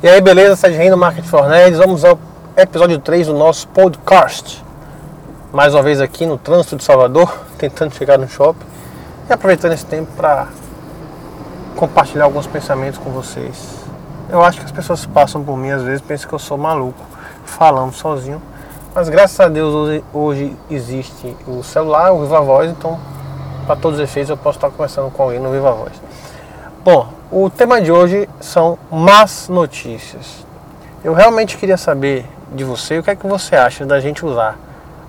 E aí, beleza? Sede Reino Market for Nerds. Vamos ao episódio 3 do nosso podcast. Mais uma vez aqui no trânsito de Salvador, tentando chegar no shopping e aproveitando esse tempo para compartilhar alguns pensamentos com vocês. Eu acho que as pessoas passam por mim às vezes pensam que eu sou maluco falando sozinho, mas graças a Deus hoje, hoje existe o celular, o Viva Voz, então para todos os efeitos eu posso estar conversando com alguém no Viva Voz. Bom, o tema de hoje são más notícias. Eu realmente queria saber de você o que é que você acha da gente usar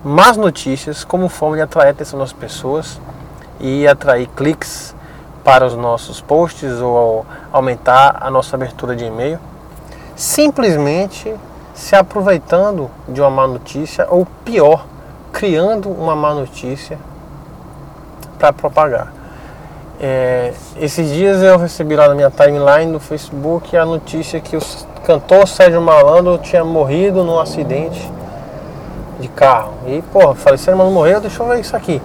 más notícias como forma de atrair a atenção das pessoas e atrair cliques para os nossos posts ou aumentar a nossa abertura de e-mail, simplesmente se aproveitando de uma má notícia ou pior, criando uma má notícia para propagar. É, esses dias eu recebi lá na minha timeline do Facebook a notícia que o cantor Sérgio Malandro tinha morrido num acidente de carro. E, porra, falei, Sérgio Malandro morreu, deixa eu ver isso aqui.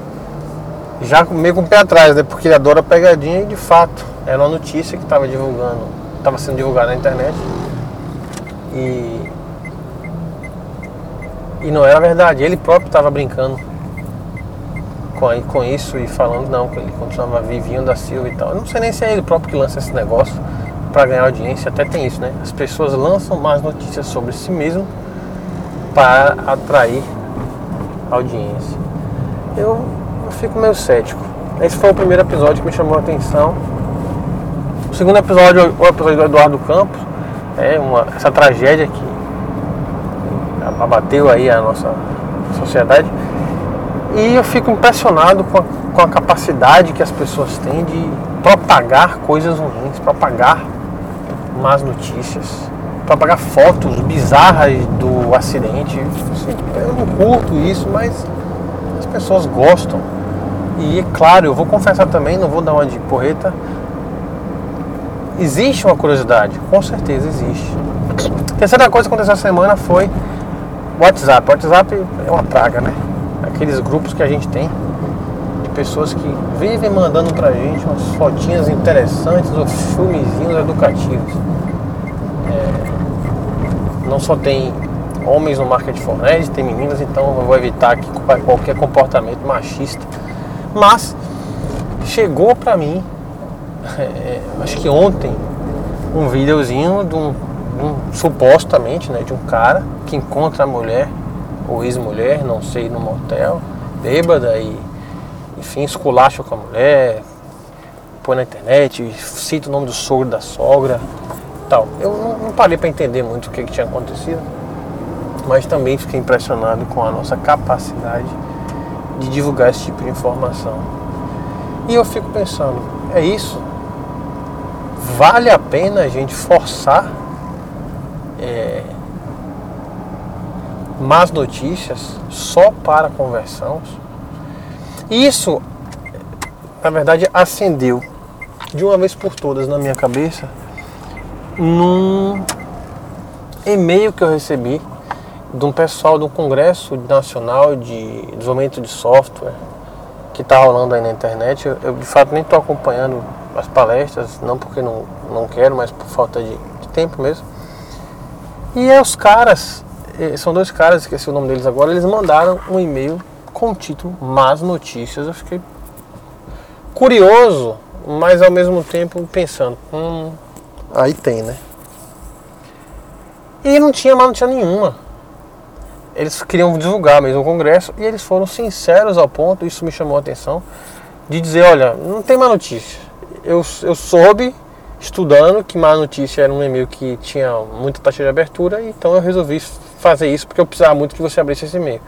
Já meio com o pé atrás, né? Porque ele adora pegadinha e de fato era uma notícia que estava divulgando, estava sendo divulgada na internet. E, e não era verdade, ele próprio estava brincando com, com isso e falando não, que ele continuava vivinho da Silva e tal. Eu não sei nem se é ele próprio que lança esse negócio para ganhar audiência, até tem isso, né? As pessoas lançam mais notícias sobre si mesmo para atrair audiência. Eu, eu fico meio cético. Esse foi o primeiro episódio que me chamou a atenção. O segundo episódio, o episódio do Eduardo Campos, é uma, essa tragédia que abateu aí a nossa sociedade e eu fico impressionado com a, com a capacidade que as pessoas têm de propagar coisas ruins, propagar más notícias, propagar fotos bizarras do acidente. Assim, eu não curto isso, mas as pessoas gostam. E é claro, eu vou confessar também, não vou dar uma de porreta. Existe uma curiosidade, com certeza existe. A terceira coisa que aconteceu essa semana foi WhatsApp. WhatsApp é uma praga, né? Aqueles grupos que a gente tem de pessoas que vivem mandando pra gente umas fotinhas interessantes ou filmezinhos educativos. É, não só tem homens no Market for Nerd, tem meninas, então eu vou evitar aqui qualquer comportamento machista. Mas chegou pra mim, é, acho que ontem, um videozinho de um, de um, supostamente né, de um cara que encontra a mulher ou ex-mulher, não sei, no motel, bêbada e, enfim, esculacha com a mulher, põe na internet, cita o nome do sogro da sogra tal. Eu não, não parei para entender muito o que, que tinha acontecido, mas também fiquei impressionado com a nossa capacidade de divulgar esse tipo de informação. E eu fico pensando, é isso? Vale a pena a gente forçar é, más notícias só para conversão. Isso, na verdade, acendeu de uma vez por todas na minha cabeça num e-mail que eu recebi de um pessoal do Congresso Nacional de Desenvolvimento de Software que está rolando aí na internet. Eu, eu, de fato nem estou acompanhando as palestras, não porque não, não quero, mas por falta de, de tempo mesmo. E é os caras são dois caras, esqueci o nome deles agora, eles mandaram um e-mail com o título Más Notícias. Eu fiquei curioso, mas ao mesmo tempo pensando, hum, aí tem, né? E não tinha má notícia nenhuma. Eles queriam divulgar mesmo o congresso e eles foram sinceros ao ponto, isso me chamou a atenção, de dizer, olha, não tem má notícia. Eu, eu soube estudando que má notícia era um e-mail que tinha muita taxa de abertura, então eu resolvi fazer isso porque eu precisava muito que você abrisse esse e-mail.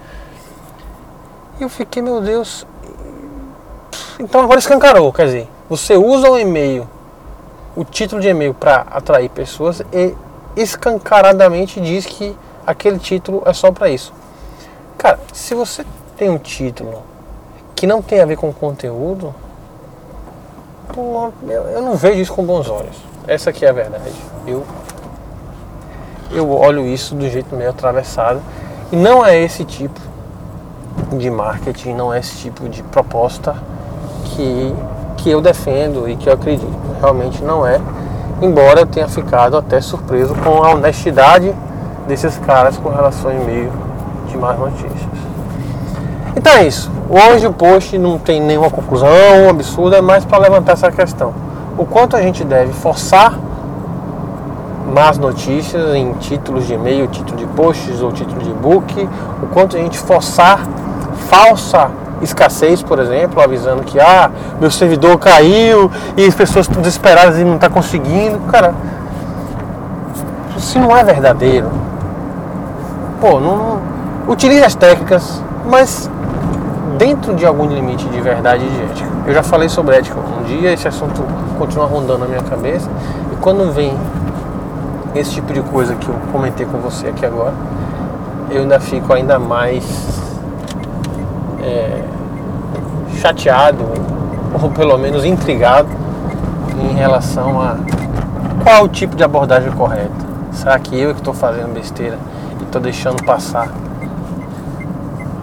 E eu fiquei, meu Deus. Então agora escancarou, quer dizer, você usa o e-mail, o título de e-mail para atrair pessoas e escancaradamente diz que aquele título é só para isso. Cara, se você tem um título que não tem a ver com conteúdo, eu não vejo isso com bons olhos. Essa aqui é a verdade. Eu eu olho isso do jeito meio atravessado. E não é esse tipo de marketing, não é esse tipo de proposta que, que eu defendo e que eu acredito. Realmente não é. Embora eu tenha ficado até surpreso com a honestidade desses caras com relação ao e-mail de más notícias. Então é isso. Hoje o post não tem nenhuma conclusão absurda, mas para levantar essa questão. O quanto a gente deve forçar más notícias em títulos de e-mail, título de posts ou título de book, o quanto a gente forçar falsa escassez, por exemplo, avisando que ah, meu servidor caiu e as pessoas estão desesperadas e não estão tá conseguindo. Cara, se não é verdadeiro, pô, não, utilize as técnicas, mas dentro de algum limite de verdade e de ética. Eu já falei sobre ética um dia, esse assunto continua rondando na minha cabeça, e quando vem esse tipo de coisa que eu comentei com você aqui agora, eu ainda fico ainda mais é, chateado, ou pelo menos intrigado, em relação a qual o tipo de abordagem correta. Será que eu que estou fazendo besteira e estou deixando passar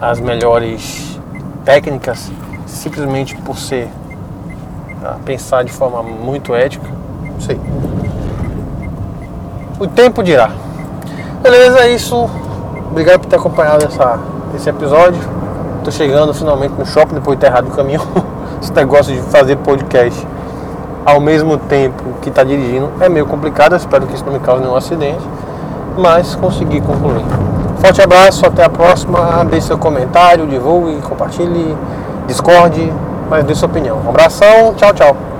as melhores técnicas simplesmente por ser tá, pensar de forma muito ética? Não sei. O tempo dirá. Beleza, é isso. Obrigado por ter acompanhado essa, esse episódio. Tô chegando finalmente no shopping depois de ter errado o caminho. Esse negócio de fazer podcast ao mesmo tempo que está dirigindo é meio complicado. espero que isso não me cause nenhum acidente. Mas consegui concluir. Forte abraço, até a próxima. Deixe seu comentário, divulgue, compartilhe, discorde, mas dê sua opinião. Um abração, tchau, tchau.